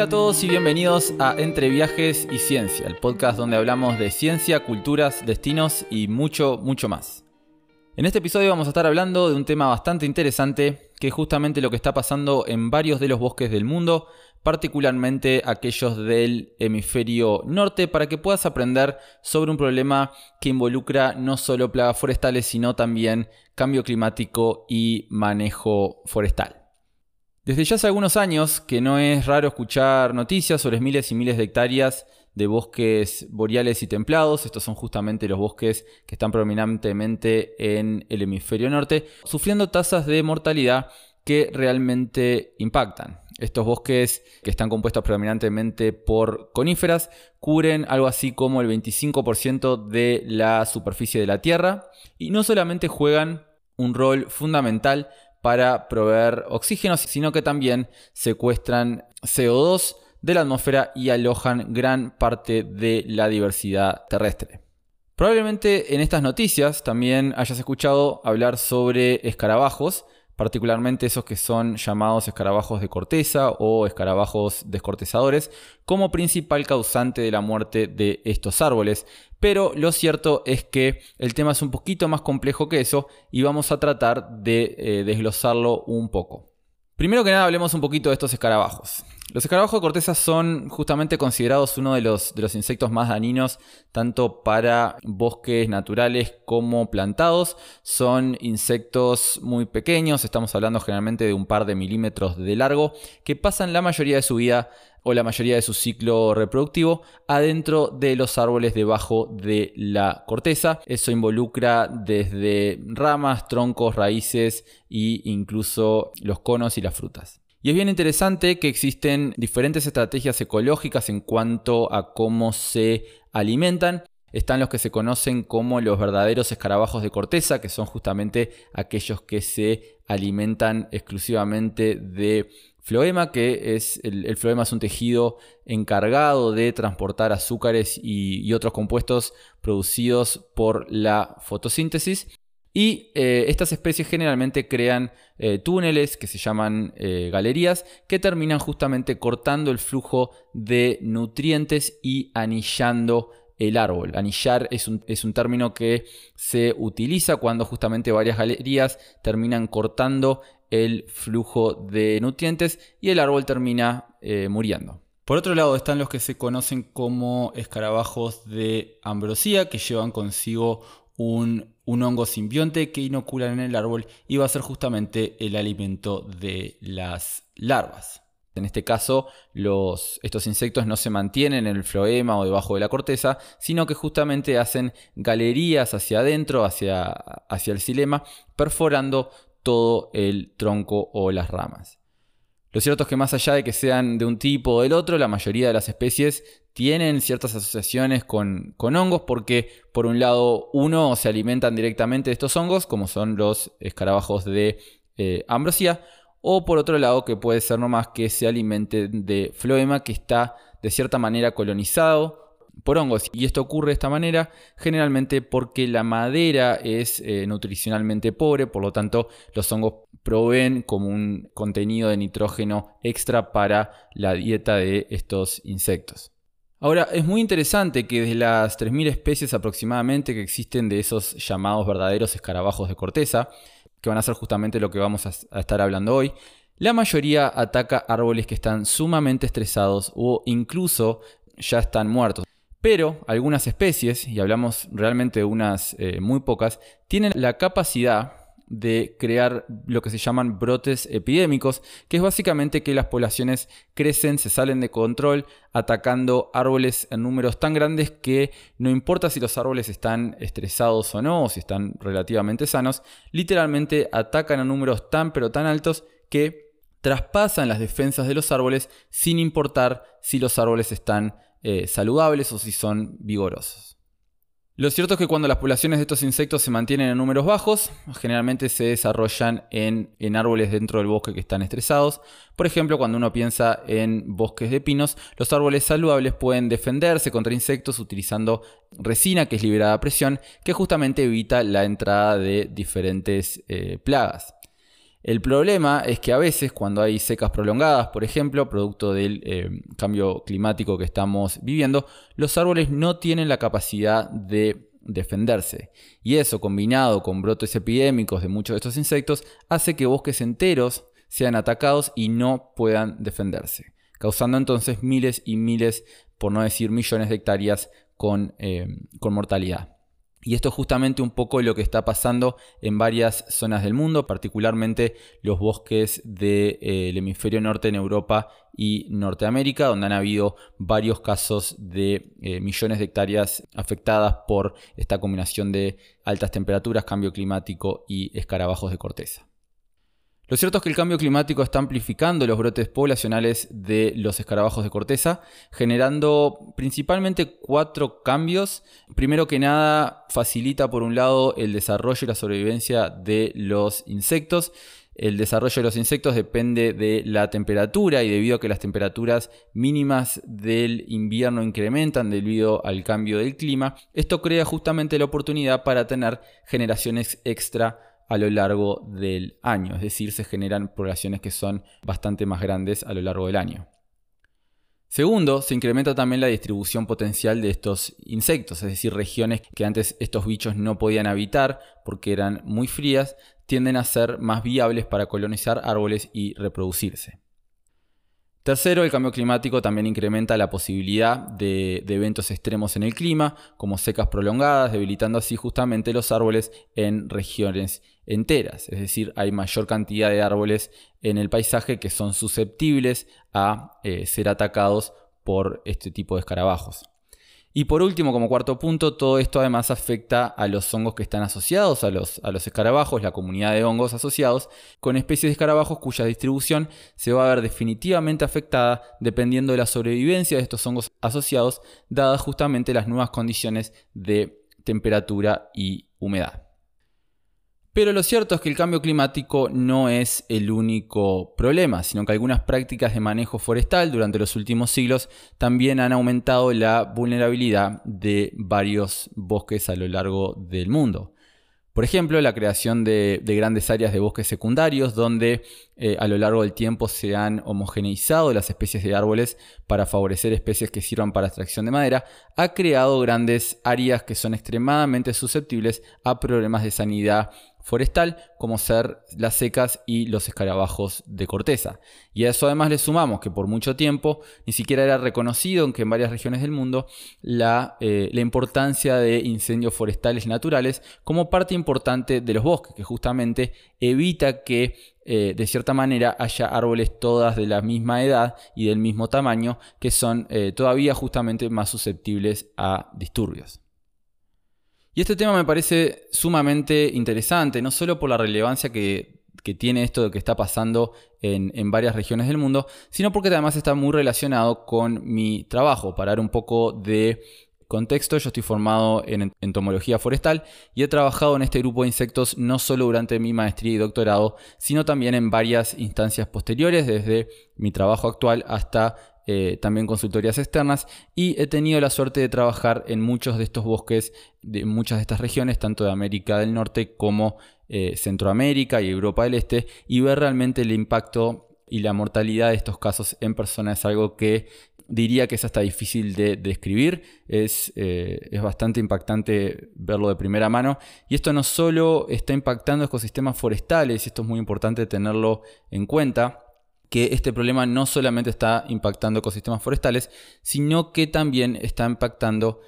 Hola a todos y bienvenidos a Entre Viajes y Ciencia, el podcast donde hablamos de ciencia, culturas, destinos y mucho, mucho más. En este episodio vamos a estar hablando de un tema bastante interesante, que es justamente lo que está pasando en varios de los bosques del mundo, particularmente aquellos del hemisferio norte, para que puedas aprender sobre un problema que involucra no solo plagas forestales, sino también cambio climático y manejo forestal. Desde ya hace algunos años que no es raro escuchar noticias sobre miles y miles de hectáreas de bosques boreales y templados. Estos son justamente los bosques que están predominantemente en el hemisferio norte, sufriendo tasas de mortalidad que realmente impactan. Estos bosques, que están compuestos predominantemente por coníferas, cubren algo así como el 25% de la superficie de la Tierra y no solamente juegan un rol fundamental para proveer oxígeno, sino que también secuestran CO2 de la atmósfera y alojan gran parte de la diversidad terrestre. Probablemente en estas noticias también hayas escuchado hablar sobre escarabajos, particularmente esos que son llamados escarabajos de corteza o escarabajos descortezadores, como principal causante de la muerte de estos árboles. Pero lo cierto es que el tema es un poquito más complejo que eso y vamos a tratar de eh, desglosarlo un poco. Primero que nada hablemos un poquito de estos escarabajos. Los escarabajos de corteza son justamente considerados uno de los, insectos más dañinos tanto para bosques naturales como plantados. Son insectos muy pequeños, estamos hablando generalmente de un par de milímetros de largo, que pasan la mayoría de su vida o la mayoría de su ciclo reproductivo adentro de los árboles debajo de la corteza. Eso involucra desde ramas, troncos, raíces e incluso los conos y las frutas. Y es bien interesante que existen diferentes estrategias ecológicas en cuanto a cómo se alimentan. Están los que se conocen como los verdaderos escarabajos de corteza, que son justamente aquellos que se alimentan exclusivamente de floema, que es el, floema es un tejido encargado de transportar azúcares y otros compuestos producidos por la fotosíntesis. Y eh, estas especies generalmente crean eh, túneles que se llaman eh, galerías que terminan justamente cortando el flujo de nutrientes y anillando el árbol. Anillar es un, es un, término que se utiliza cuando justamente varias galerías terminan cortando el flujo de nutrientes y el árbol termina muriendo. Por otro lado están los que se conocen como escarabajos de ambrosía que llevan consigo un, hongo simbionte que inoculan en el árbol y va a ser justamente el alimento de las larvas. En este caso, estos insectos no se mantienen en el floema o debajo de la corteza, sino que justamente hacen galerías hacia adentro, hacia, hacia el xilema, perforando todo el tronco o las ramas. Lo cierto es que más allá de que sean de un tipo o del otro, la mayoría de las especies tienen ciertas asociaciones con, hongos porque por un lado uno se alimentan directamente de estos hongos, como son los escarabajos de eh, ambrosía, o por otro lado que puede ser nomás que se alimente de floema que está de cierta manera colonizado por hongos. Y esto ocurre de esta manera generalmente porque la madera es eh, nutricionalmente pobre, por lo tanto los hongos proveen como un contenido de nitrógeno extra para la dieta de estos insectos. Ahora, es muy interesante que de las 3.000 especies aproximadamente que existen de esos llamados verdaderos escarabajos de corteza, que van a ser justamente lo que vamos a, estar hablando hoy, la mayoría ataca árboles que están sumamente estresados o incluso ya están muertos. Pero algunas especies, y hablamos realmente de unas eh, muy pocas, tienen la capacidad de crear lo que se llaman brotes epidémicos, que es básicamente que las poblaciones crecen, se salen de control, atacando árboles en números tan grandes que no importa si los árboles están estresados o no, o si están relativamente sanos, literalmente atacan a números tan pero tan altos que traspasan las defensas de los árboles sin importar si los árboles están eh, saludables o si son vigorosos. Lo cierto es que cuando las poblaciones de estos insectos se mantienen en números bajos, generalmente se desarrollan en, árboles dentro del bosque que están estresados. Por ejemplo, cuando uno piensa en bosques de pinos, los árboles saludables pueden defenderse contra insectos utilizando resina que es liberada a presión, que justamente evita la entrada de diferentes eh, plagas. El problema es que a veces cuando hay secas prolongadas, por ejemplo, producto del eh, cambio climático que estamos viviendo, los árboles no tienen la capacidad de defenderse. Y eso, combinado con brotes epidémicos de muchos de estos insectos, hace que bosques enteros sean atacados y no puedan defenderse, causando entonces miles y miles, por no decir millones de hectáreas con, eh, con mortalidad. Y esto es justamente un poco lo que está pasando en varias zonas del mundo, particularmente los bosques del eh, hemisferio norte en Europa y Norteamérica, donde han habido varios casos de eh, millones de hectáreas afectadas por esta combinación de altas temperaturas, cambio climático y escarabajos de corteza. Lo cierto es que el cambio climático está amplificando los brotes poblacionales de los escarabajos de corteza, generando principalmente cuatro cambios. Primero que nada, facilita por un lado el desarrollo y la sobrevivencia de los insectos. El desarrollo de los insectos depende de la temperatura y debido a que las temperaturas mínimas del invierno incrementan debido al cambio del clima, esto crea justamente la oportunidad para tener generaciones extra a lo largo del año, es decir, se generan poblaciones que son bastante más grandes a lo largo del año. Segundo, se incrementa también la distribución potencial de estos insectos, es decir, regiones que antes estos bichos no podían habitar porque eran muy frías, tienden a ser más viables para colonizar árboles y reproducirse. Tercero, el cambio climático también incrementa la posibilidad de, eventos extremos en el clima, como secas prolongadas, debilitando así justamente los árboles en regiones enteras. Es decir, hay mayor cantidad de árboles en el paisaje que son susceptibles a eh, ser atacados por este tipo de escarabajos. Y por último, como cuarto punto, todo esto además afecta a los hongos que están asociados a los, a los escarabajos, la comunidad de hongos asociados, con especies de escarabajos cuya distribución se va a ver definitivamente afectada dependiendo de la sobrevivencia de estos hongos asociados, dadas justamente las nuevas condiciones de temperatura y humedad. Pero lo cierto es que el cambio climático no es el único problema, sino que algunas prácticas de manejo forestal durante los últimos siglos también han aumentado la vulnerabilidad de varios bosques a lo largo del mundo. Por ejemplo, la creación de, grandes áreas de bosques secundarios donde eh, a lo largo del tiempo se han homogeneizado las especies de árboles para favorecer especies que sirvan para extracción de madera, ha creado grandes áreas que son extremadamente susceptibles a problemas de sanidad forestal como ser las secas y los escarabajos de corteza. Y a eso además le sumamos que por mucho tiempo ni siquiera era reconocido en que en varias regiones del mundo la, eh, la importancia de incendios forestales naturales como parte importante de los bosques, que justamente evita que eh, de cierta manera haya árboles todas de la misma edad y del mismo tamaño que son eh, todavía justamente más susceptibles a disturbios. Y este tema me parece sumamente interesante, no solo por la relevancia que, tiene esto de que está pasando en, varias regiones del mundo, sino porque además está muy relacionado con mi trabajo, para un poco de contexto, yo estoy formado en entomología forestal y he trabajado en este grupo de insectos no solo durante mi maestría y doctorado, sino también en varias instancias posteriores, desde mi trabajo actual hasta eh, también consultorías externas y he tenido la suerte de trabajar en muchos de estos bosques, de muchas de estas regiones, tanto de América del Norte como eh, Centroamérica y Europa del Este, y ver realmente el impacto y la mortalidad de estos casos en personas es algo que diría que es hasta difícil de describir, es, eh, es, bastante impactante verlo de primera mano. Y esto no solo está impactando ecosistemas forestales, esto es muy importante tenerlo en cuenta, que este problema no solamente está impactando ecosistemas forestales, sino que también está impactando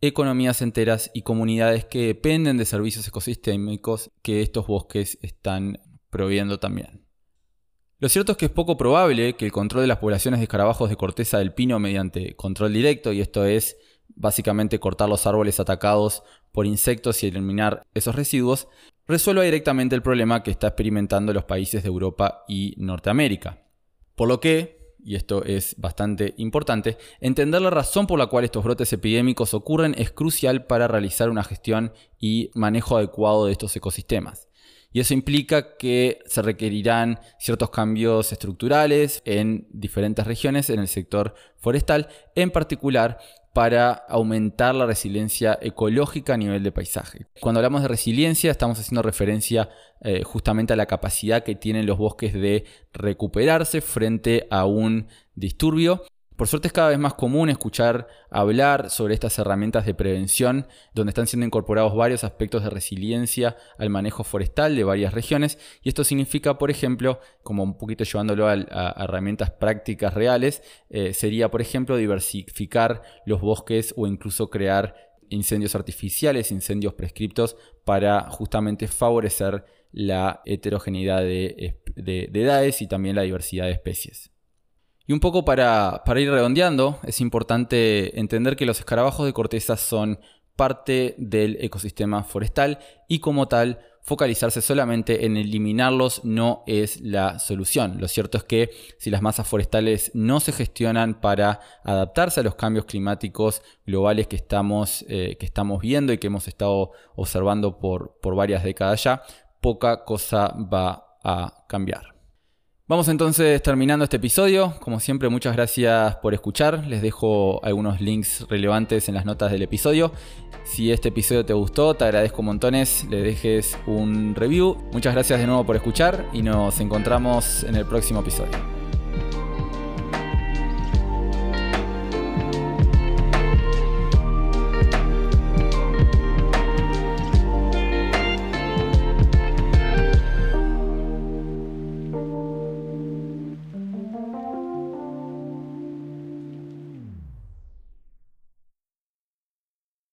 economías enteras y comunidades que dependen de servicios ecosistémicos que estos bosques están proveyendo también. Lo cierto es que es poco probable que el control de las poblaciones de escarabajos de corteza del pino mediante control directo, y esto es básicamente cortar los árboles atacados por insectos y eliminar esos residuos, resuelva directamente el problema que está experimentando los países de Europa y Norteamérica. Por lo que, y esto es bastante importante, entender la razón por la cual estos brotes epidémicos ocurren es crucial para realizar una gestión y manejo adecuado de estos ecosistemas. Y eso implica que se requerirán ciertos cambios estructurales en diferentes regiones en el sector forestal, en particular para aumentar la resiliencia ecológica a nivel de paisaje. Cuando hablamos de resiliencia estamos haciendo referencia eh, justamente a la capacidad que tienen los bosques de recuperarse frente a un disturbio por suerte es cada vez más común escuchar hablar sobre estas herramientas de prevención, donde están siendo incorporados varios aspectos de resiliencia al manejo forestal de varias regiones, y esto significa, por ejemplo, como un poquito llevándolo a, herramientas prácticas reales, eh, sería, por ejemplo, diversificar los bosques o incluso crear incendios artificiales, incendios prescriptos, para justamente favorecer la heterogeneidad de edades y también la diversidad de especies. Y un poco para, ir redondeando, es importante entender que los escarabajos de corteza son parte del ecosistema forestal y como tal focalizarse solamente en eliminarlos no es la solución. Lo cierto es que si las masas forestales no se gestionan para adaptarse a los cambios climáticos globales que estamos, eh, viendo y que hemos estado observando por varias décadas ya, poca cosa va a cambiar. Vamos entonces terminando este episodio. Como siempre, muchas gracias por escuchar. Les dejo algunos links relevantes en las notas del episodio. Si este episodio te gustó, te agradezco montones. Le dejes un review. Muchas gracias de nuevo por escuchar y nos encontramos en el próximo episodio.